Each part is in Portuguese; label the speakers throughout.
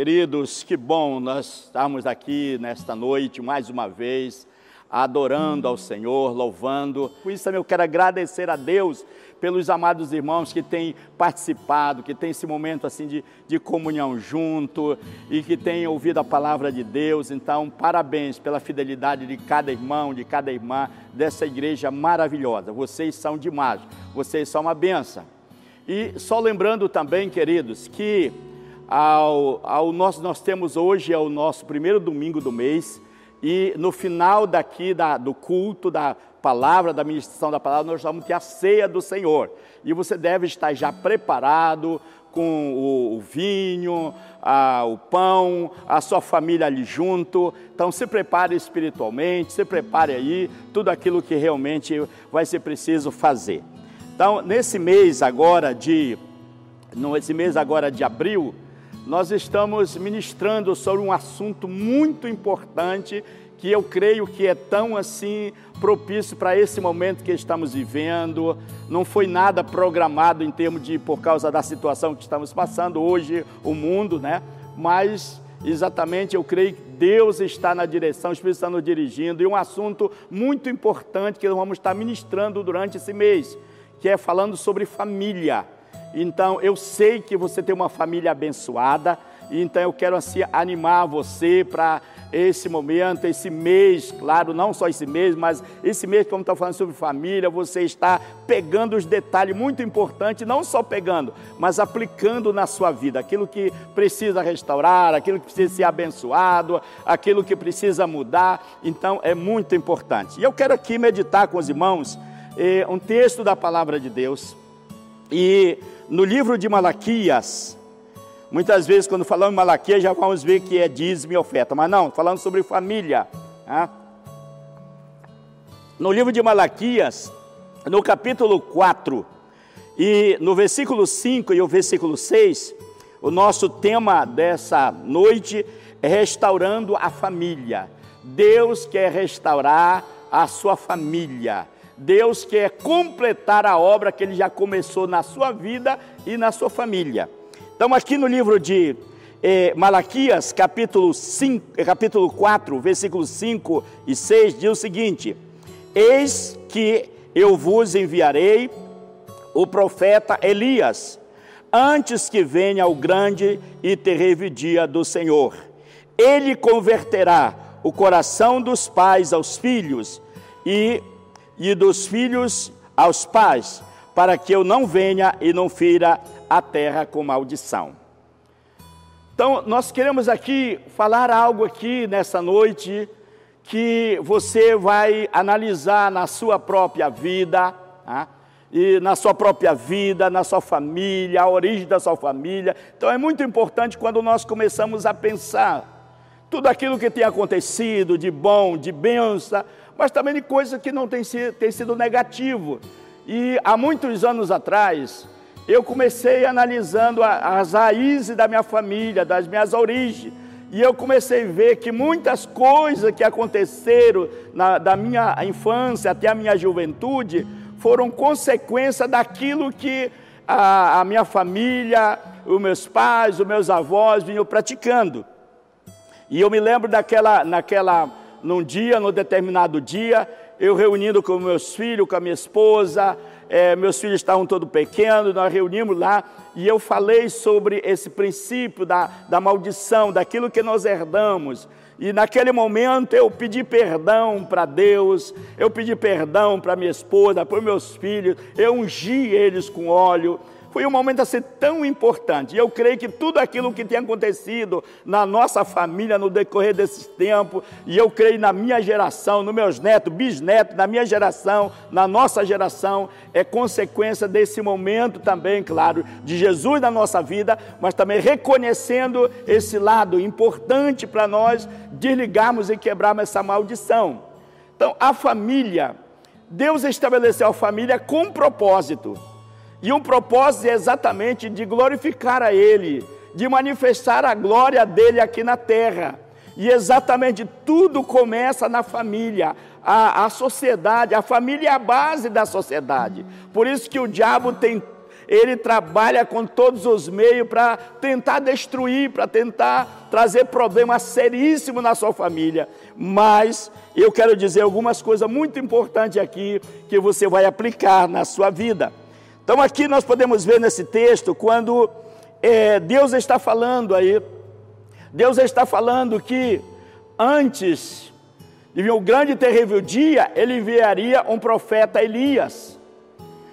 Speaker 1: Queridos, que bom nós estamos aqui nesta noite mais uma vez, adorando ao Senhor, louvando. Por isso também eu quero agradecer a Deus pelos amados irmãos que têm participado, que têm esse momento assim de, de comunhão junto e que têm ouvido a palavra de Deus. Então, parabéns pela fidelidade de cada irmão, de cada irmã dessa igreja maravilhosa. Vocês são demais, vocês são uma benção. E só lembrando também, queridos, que ao, ao nós temos hoje é o nosso primeiro domingo do mês e no final daqui da, do culto, da palavra, da ministração da palavra, nós vamos ter a ceia do Senhor. E você deve estar já preparado com o, o vinho, a, o pão, a sua família ali junto. Então se prepare espiritualmente, se prepare aí, tudo aquilo que realmente vai ser preciso fazer. Então, nesse mês agora de, nesse mês agora de abril, nós estamos ministrando sobre um assunto muito importante que eu creio que é tão assim propício para esse momento que estamos vivendo. Não foi nada programado em termos de por causa da situação que estamos passando hoje o mundo, né? Mas exatamente eu creio que Deus está na direção, o Espírito está nos dirigindo e um assunto muito importante que nós vamos estar ministrando durante esse mês, que é falando sobre família. Então eu sei que você tem uma família abençoada, então eu quero assim animar você para esse momento, esse mês, claro, não só esse mês, mas esse mês, como está falando sobre família, você está pegando os detalhes muito importantes, não só pegando, mas aplicando na sua vida, aquilo que precisa restaurar, aquilo que precisa ser abençoado, aquilo que precisa mudar, então é muito importante. E eu quero aqui meditar com os irmãos eh, um texto da palavra de Deus, e no livro de Malaquias, muitas vezes quando falamos em Malaquias já vamos ver que é dízimo e oferta, mas não, falando sobre família. Né? No livro de Malaquias, no capítulo 4, e no versículo 5 e o versículo 6, o nosso tema dessa noite é restaurando a família. Deus quer restaurar a sua família. Deus quer completar a obra que ele já começou na sua vida e na sua família. Então, aqui no livro de eh, Malaquias, capítulo, 5, eh, capítulo 4, versículos 5 e 6, diz o seguinte: Eis que eu vos enviarei o profeta Elias, antes que venha o grande e terrível dia do Senhor. Ele converterá o coração dos pais aos filhos e e dos filhos aos pais, para que eu não venha e não fira a terra com maldição. Então, nós queremos aqui falar algo aqui nessa noite que você vai analisar na sua própria vida, tá? e na sua própria vida, na sua família, a origem da sua família. Então é muito importante quando nós começamos a pensar tudo aquilo que tem acontecido de bom, de benção, mas também de coisas que não tem sido, tem sido negativo. E há muitos anos atrás, eu comecei analisando as raízes da minha família, das minhas origens, e eu comecei a ver que muitas coisas que aconteceram na, da minha infância até a minha juventude foram consequência daquilo que a, a minha família, os meus pais, os meus avós vinham praticando. E eu me lembro daquela, naquela num dia, num determinado dia, eu reunindo com meus filhos, com a minha esposa, é, meus filhos estavam todos pequenos, nós reunimos lá e eu falei sobre esse princípio da, da maldição, daquilo que nós herdamos. E naquele momento eu pedi perdão para Deus, eu pedi perdão para minha esposa, para meus filhos, eu ungi eles com óleo foi um momento assim tão importante. E eu creio que tudo aquilo que tem acontecido na nossa família no decorrer desse tempo, e eu creio na minha geração, nos meus netos, bisnetos, na minha geração, na nossa geração, é consequência desse momento também, claro, de Jesus na nossa vida, mas também reconhecendo esse lado importante para nós desligarmos e quebrarmos essa maldição. Então, a família, Deus estabeleceu a família com propósito. E um propósito é exatamente de glorificar a Ele, de manifestar a glória dele aqui na terra. E exatamente tudo começa na família, a, a sociedade, a família é a base da sociedade. Por isso que o diabo tem ele trabalha com todos os meios para tentar destruir, para tentar trazer problemas seríssimos na sua família. Mas eu quero dizer algumas coisas muito importantes aqui que você vai aplicar na sua vida. Então, aqui nós podemos ver nesse texto quando é, Deus está falando aí, Deus está falando que antes de vir o grande e terrível dia, ele enviaria um profeta Elias.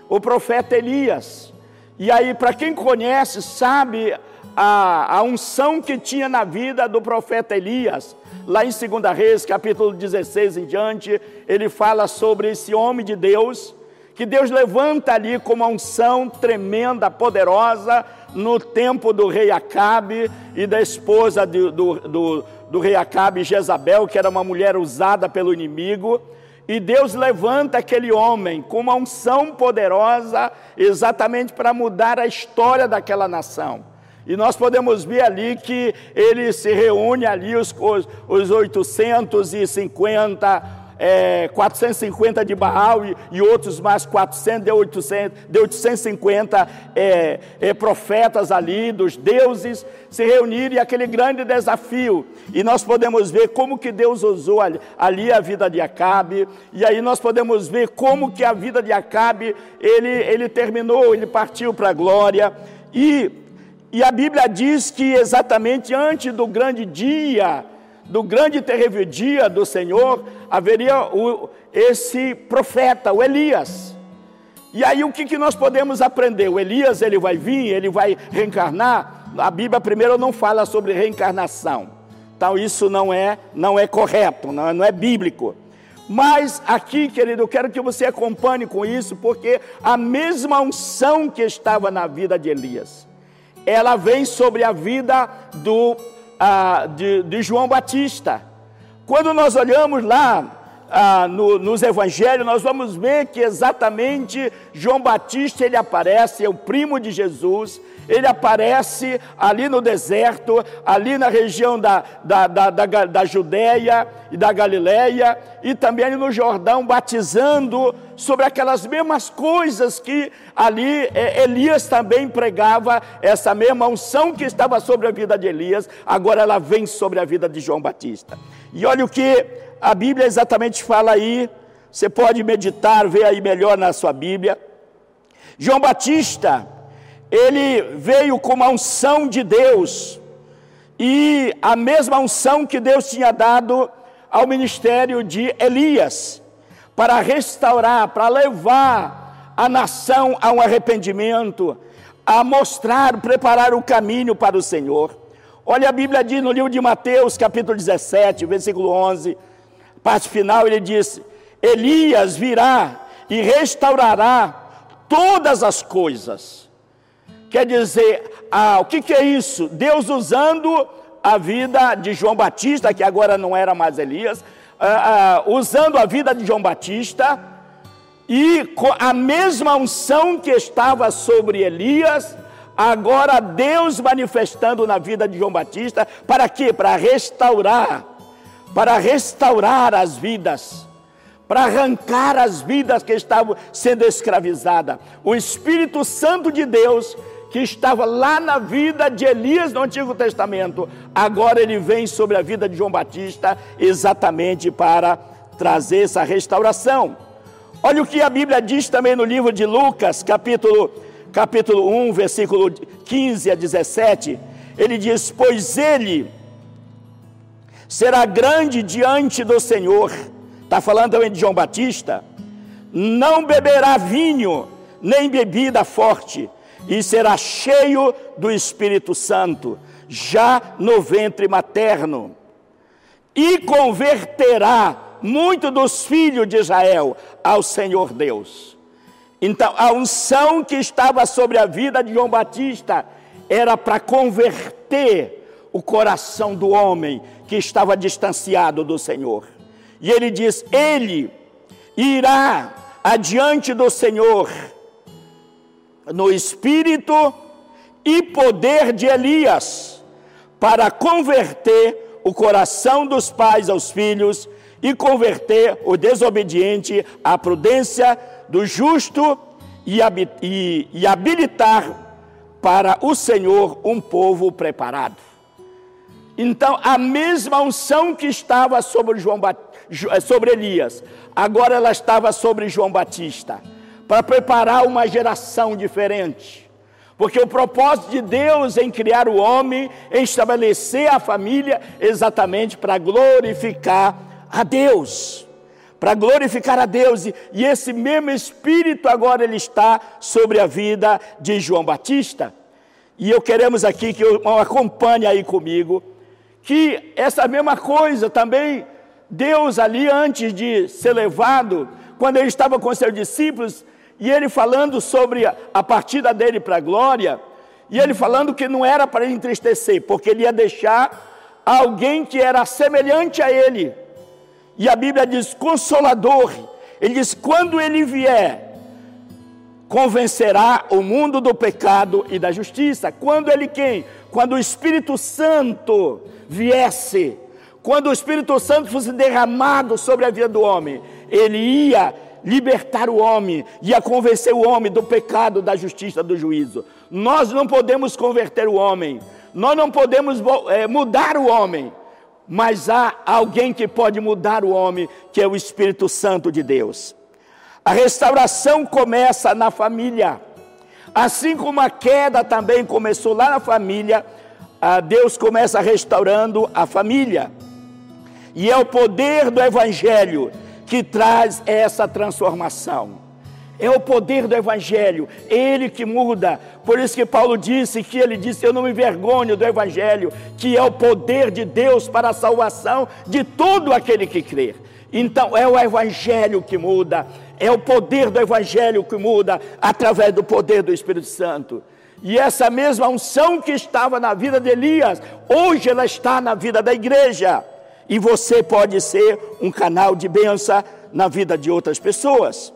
Speaker 1: O profeta Elias. E aí, para quem conhece, sabe a, a unção que tinha na vida do profeta Elias. Lá em 2 Reis, capítulo 16 em diante, ele fala sobre esse homem de Deus, que Deus levanta ali com uma unção tremenda, poderosa, no tempo do rei Acabe e da esposa do, do, do, do rei Acabe, Jezabel, que era uma mulher usada pelo inimigo. E Deus levanta aquele homem com uma unção poderosa, exatamente para mudar a história daquela nação. E nós podemos ver ali que ele se reúne ali, os, os 850 é, 450 de Baal e, e, outros mais 400, deu 800, deu 850 é, é, profetas ali, dos deuses, se reunirem e aquele grande desafio. E nós podemos ver como que Deus usou ali, ali, a vida de Acabe, e aí nós podemos ver como que a vida de Acabe, ele, ele terminou, ele partiu para a glória, e, e a Bíblia diz que exatamente antes do grande dia, do grande terrível dia do Senhor, haveria o, esse profeta, o Elias. E aí o que, que nós podemos aprender? O Elias ele vai vir, ele vai reencarnar. A Bíblia primeiro não fala sobre reencarnação. Então isso não é, não é correto, não é, não é bíblico. Mas aqui, querido, eu quero que você acompanhe com isso, porque a mesma unção que estava na vida de Elias, ela vem sobre a vida do ah, de, de, João Batista. Quando nós olhamos lá ah, no, nos evangelhos, nós vamos ver que exatamente João Batista ele aparece, é o primo de Jesus, ele aparece ali no deserto, ali na região da, da, da, da, da Judéia e da Galileia, e também ali no Jordão, batizando sobre aquelas mesmas coisas que ali é, Elias também pregava, essa mesma unção que estava sobre a vida de Elias, agora ela vem sobre a vida de João Batista. E olha o que a Bíblia exatamente fala aí, você pode meditar, ver aí melhor na sua Bíblia. João Batista, ele veio com a unção de Deus, e a mesma unção que Deus tinha dado ao ministério de Elias, para restaurar, para levar a nação a um arrependimento, a mostrar, preparar o caminho para o Senhor. Olha, a Bíblia diz no livro de Mateus, capítulo 17, versículo 11, parte final, ele diz: Elias virá e restaurará todas as coisas Quer dizer, ah, o que, que é isso? Deus usando a vida de João Batista, que agora não era mais Elias, ah, ah, usando a vida de João Batista, e a mesma unção que estava sobre Elias, agora Deus manifestando na vida de João Batista, para quê? Para restaurar, para restaurar as vidas, para arrancar as vidas que estavam sendo escravizadas. O Espírito Santo de Deus que estava lá na vida de Elias no Antigo Testamento, agora ele vem sobre a vida de João Batista exatamente para trazer essa restauração. Olha o que a Bíblia diz também no livro de Lucas, capítulo, capítulo 1, versículo 15 a 17. Ele diz: Pois ele será grande diante do Senhor. Está falando também de João Batista. Não beberá vinho, nem bebida forte e será cheio do Espírito Santo, já no ventre materno, e converterá muito dos filhos de Israel ao Senhor Deus. Então, a unção que estava sobre a vida de João Batista era para converter o coração do homem que estava distanciado do Senhor. E ele diz: Ele irá adiante do Senhor no espírito e poder de Elias, para converter o coração dos pais aos filhos e converter o desobediente à prudência do justo e, e, e habilitar para o Senhor um povo preparado. Então, a mesma unção que estava sobre, João, eh, sobre Elias, agora ela estava sobre João Batista, para preparar uma geração diferente. Porque o propósito de Deus em criar o homem, em estabelecer a família, exatamente para glorificar a Deus. Para glorificar a Deus, e, esse mesmo Espírito agora ele está sobre a vida de João Batista. E eu queremos aqui que eu acompanhe aí comigo que essa mesma coisa também Deus ali antes de ser levado, quando ele estava com seus discípulos, e ele falando sobre a partida dele para a glória, e ele falando que não era para ele entristecer, porque ele ia deixar alguém que era semelhante a ele. E a Bíblia diz consolador. Ele diz quando ele vier, convencerá o mundo do pecado e da justiça. Quando ele quem? Quando o Espírito Santo viesse, quando o Espírito Santo fosse derramado sobre a vida do homem, ele ia libertar o homem, ia convencer o homem do pecado, da justiça, do juízo. Nós não podemos converter o homem, nós não podemos é, mudar o homem, mas há alguém que pode mudar o homem, que é o Espírito Santo de Deus. A restauração começa na família. Assim como a queda também começou lá na família, Deus começa restaurando a família. E é o poder do Evangelho que traz essa transformação. É o poder do Evangelho, ele que muda. Por isso que Paulo disse que ele disse: Eu não me envergonho do Evangelho, que é o poder de Deus para a salvação de todo aquele que crer. Então é o Evangelho que muda, é o poder do Evangelho que muda através do poder do Espírito Santo. E essa mesma unção que estava na vida de Elias, hoje ela está na vida da igreja. E você pode ser um canal de bênção na vida de outras pessoas.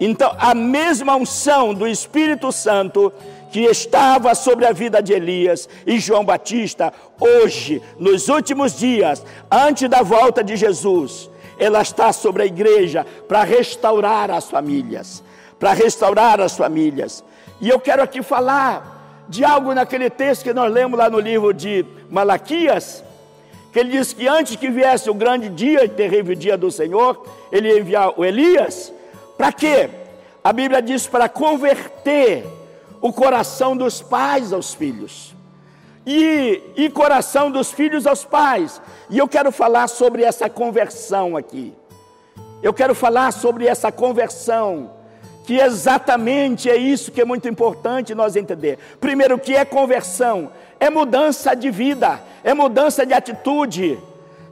Speaker 1: Então, a mesma unção do Espírito Santo que estava sobre a vida de Elias e João Batista, hoje, nos últimos dias, antes da volta de Jesus, ela está sobre a igreja para restaurar as famílias, para restaurar as famílias. E eu quero aqui falar de algo naquele texto que nós lemos lá no livro de Malaquias, que ele diz que antes que viesse o grande dia e terrível dia do Senhor, ele ia enviar o Elias, para quê? A Bíblia diz para converter o coração dos pais aos filhos. E, e coração dos filhos aos pais. E eu quero falar sobre essa conversão aqui. Eu quero falar sobre essa conversão que exatamente é isso que é muito importante nós entender. Primeiro, o que é conversão? É mudança de vida, é mudança de atitude.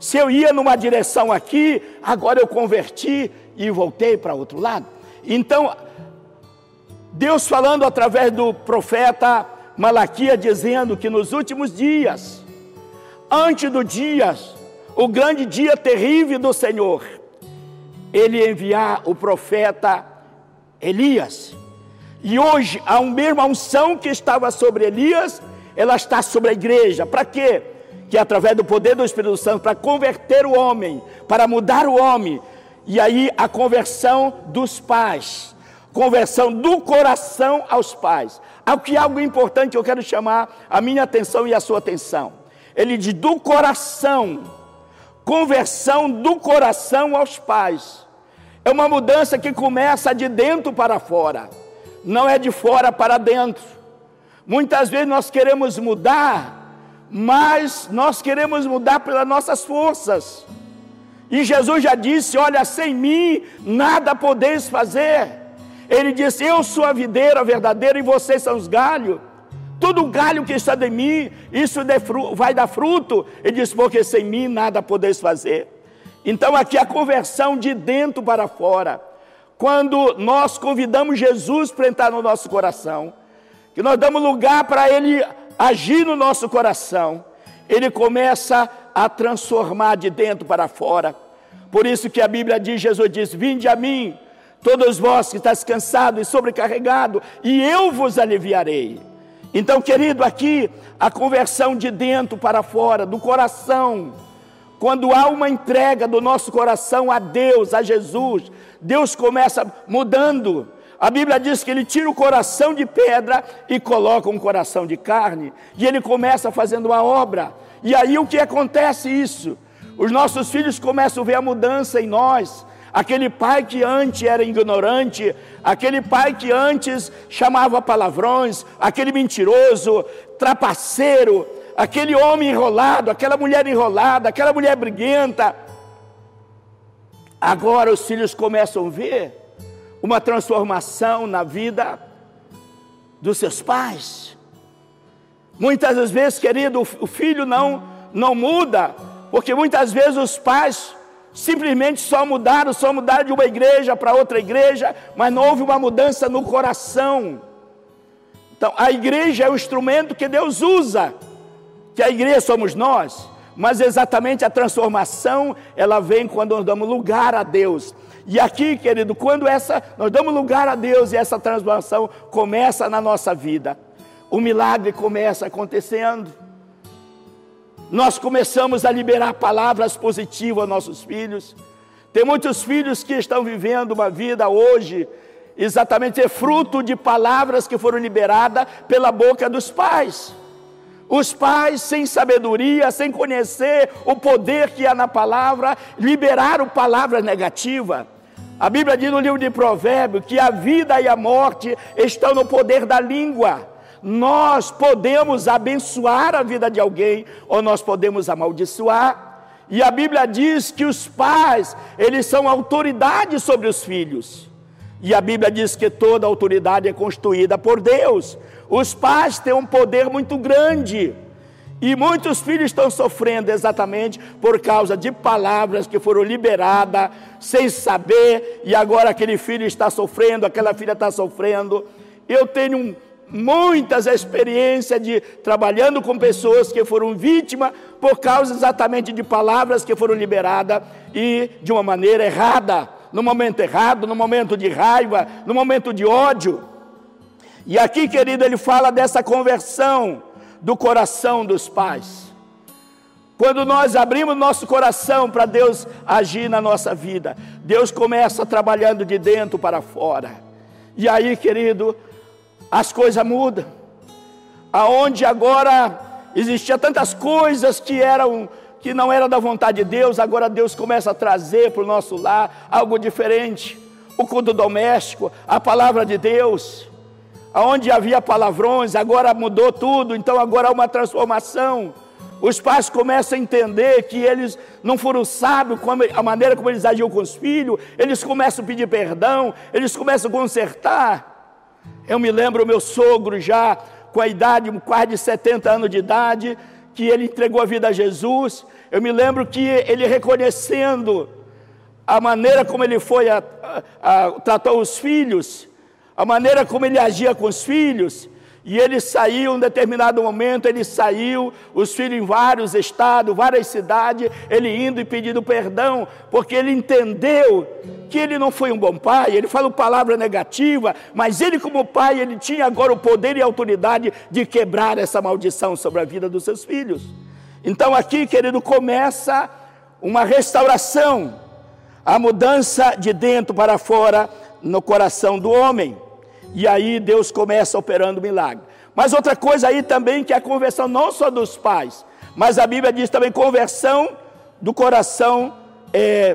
Speaker 1: Se eu ia numa direção aqui, agora eu converti e voltei para outro lado. Então, Deus falando através do profeta Malaquias, dizendo que nos últimos dias, antes do dia, o grande dia terrível do Senhor, Ele enviar o profeta Elias. E hoje a mesma unção que estava sobre Elias, ela está sobre a igreja. Para quê? Que é através do poder do Espírito Santo, para converter o homem, para mudar o homem. E aí a conversão dos pais, conversão do coração aos pais. Aqui algo importante que eu quero chamar a minha atenção e a sua atenção. Ele diz do coração, conversão do coração aos pais. É uma mudança que começa de dentro para fora, não é de fora para dentro. Muitas vezes nós queremos mudar, mas nós queremos mudar pelas nossas forças. E Jesus já disse: Olha, sem mim nada podeis fazer. Ele disse: Eu sou a videira verdadeira e vocês são os galhos. Todo galho que está de mim, isso vai dar fruto. Ele disse: Porque sem mim nada podeis fazer. Então, aqui a conversão de dentro para fora. Quando nós convidamos Jesus para entrar no nosso coração, que nós damos lugar para Ele agir no nosso coração, Ele começa a transformar de dentro para fora. Por isso que a Bíblia diz, Jesus diz, vinde a mim, todos vós que estáis cansados e sobrecarregados, e eu vos aliviarei. Então, querido, aqui a conversão de dentro para fora, do coração, quando há uma entrega do nosso coração a Deus, a Jesus, Deus começa mudando. A Bíblia diz que ele tira o coração de pedra e coloca um coração de carne. E ele começa fazendo uma obra. E aí o que acontece isso? Os nossos filhos começam a ver a mudança em nós. Aquele pai que antes era ignorante, aquele pai que antes chamava palavrões, aquele mentiroso, trapaceiro, aquele homem enrolado, aquela mulher enrolada, aquela mulher briguenta. Agora os filhos começam a ver uma transformação na vida dos seus pais. Muitas das vezes, querido, o filho não, não muda, porque muitas vezes os pais simplesmente só mudaram, só mudaram de uma igreja para outra igreja, mas não houve uma mudança no coração. Então, a igreja é o instrumento que Deus usa, que a igreja somos nós, mas exatamente a transformação, ela vem quando nós damos lugar a Deus. E aqui, querido, quando essa nós damos lugar a Deus e essa transformação começa na nossa vida, o milagre começa acontecendo. Nós começamos a liberar palavras positivas aos nossos filhos. Tem muitos filhos que estão vivendo uma vida hoje exatamente é fruto de palavras que foram liberadas pela boca dos pais. Os pais, sem sabedoria, sem conhecer o poder que há na palavra, liberaram palavras negativas. A Bíblia diz no livro de Provérbios que a vida e a morte estão no poder da língua. Nós podemos abençoar a vida de alguém ou nós podemos amaldiçoar. E a Bíblia diz que os pais, eles são autoridade sobre os filhos. E a Bíblia diz que toda autoridade é construída por Deus. Os pais têm um poder muito grande. E muitos filhos estão sofrendo exatamente por causa de palavras que foram liberadas sem saber, e agora aquele filho está sofrendo, aquela filha está sofrendo. Eu tenho muitas experiências de trabalhando com pessoas que foram vítimas por causa exatamente de palavras que foram liberadas e de uma maneira errada, no momento errado, no momento de raiva, no momento de ódio. E aqui, querido, ele fala dessa conversão do coração dos pais. Quando nós abrimos nosso coração para Deus agir na nossa vida, Deus começa trabalhando de dentro para fora. E aí, querido, as coisas mudam. Aonde agora existia tantas coisas que eram que não era da vontade de Deus, agora Deus começa a trazer para o nosso lar algo diferente. O culto doméstico, a palavra de Deus onde havia palavrões, agora mudou tudo, então agora há uma transformação. Os pais começam a entender que eles não foram sábios com a maneira como eles agiam com os filhos, eles começam a pedir perdão, eles começam a consertar. Eu me lembro meu sogro já com a idade, quase de 70 anos de idade, que ele entregou a vida a Jesus. Eu me lembro que ele reconhecendo a maneira como ele foi a, a, a tratou os filhos, a maneira como ele agia com os filhos, e ele saiu em um determinado momento, ele saiu, os filhos em vários estados, várias cidades, ele indo e pedindo perdão, porque ele entendeu que ele não foi um bom pai, ele falou palavra negativa, mas ele como pai, ele tinha agora o poder e a autoridade de quebrar essa maldição sobre a vida dos seus filhos. Então aqui, querido, começa uma restauração, a mudança de dentro para fora no coração do homem. E aí Deus começa operando milagre. Mas outra coisa aí também que é a conversão não só dos pais, mas a Bíblia diz também conversão do coração é,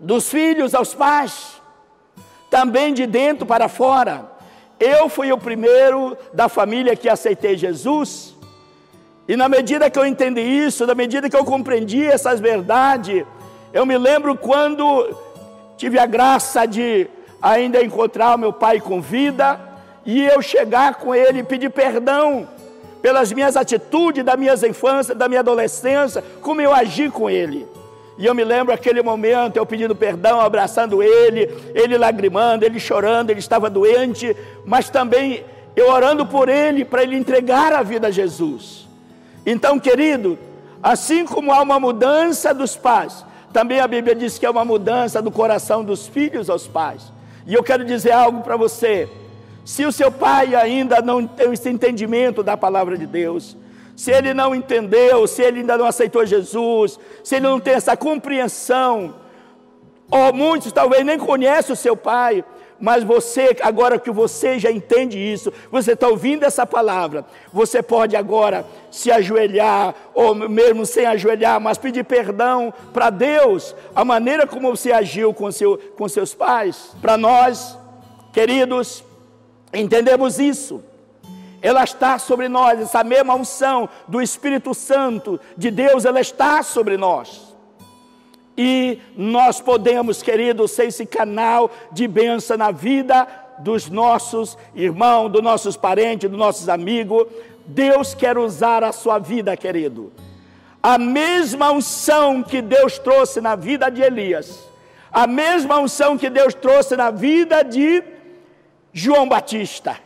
Speaker 1: dos filhos aos pais, também de dentro para fora. Eu fui o primeiro da família que aceitei Jesus, e na medida que eu entendi isso, na medida que eu compreendi essas verdades, eu me lembro quando tive a graça de ainda encontrar o meu pai com vida e eu chegar com ele e pedir perdão pelas minhas atitudes da minha infância, da minha adolescência, como eu agi com ele. E eu me lembro aquele momento, eu pedindo perdão, abraçando ele, ele lagrimando, ele chorando, ele estava doente, mas também eu orando por ele, para ele entregar a vida a Jesus. Então, querido, assim como há uma mudança dos pais, também a Bíblia diz que é uma mudança do coração dos filhos aos pais. E eu quero dizer algo para você. Se o seu pai ainda não tem esse entendimento da palavra de Deus, se ele não entendeu, se ele ainda não aceitou Jesus, se ele não tem essa compreensão, ou muitos talvez nem conhecem o seu pai, mas você, agora que você já entende isso, você está ouvindo essa palavra, você pode agora se ajoelhar, ou mesmo sem ajoelhar, mas pedir perdão para Deus, a maneira como você agiu com, seu, com seus pais. Para nós, queridos, entendemos isso ela está sobre nós, essa mesma unção do Espírito Santo de Deus, ela está sobre nós. E nós podemos, queridos, ser esse canal de bênção na vida dos nossos irmãos, dos nossos parentes, dos nossos amigos. Deus quer usar a sua vida, querido. A mesma unção que Deus trouxe na vida de Elias, a mesma unção que Deus trouxe na vida de João Batista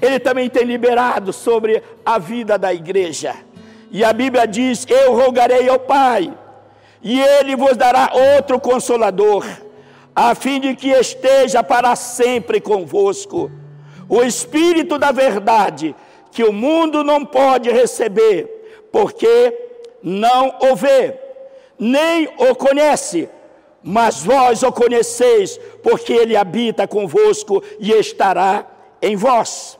Speaker 1: ele também tem liberado sobre a vida da igreja. E a Bíblia diz: Eu rogarei ao Pai, e Ele vos dará outro consolador, a fim de que esteja para sempre convosco. O Espírito da Verdade, que o mundo não pode receber, porque não o vê, nem o conhece, mas vós o conheceis, porque ele habita convosco e estará em vós.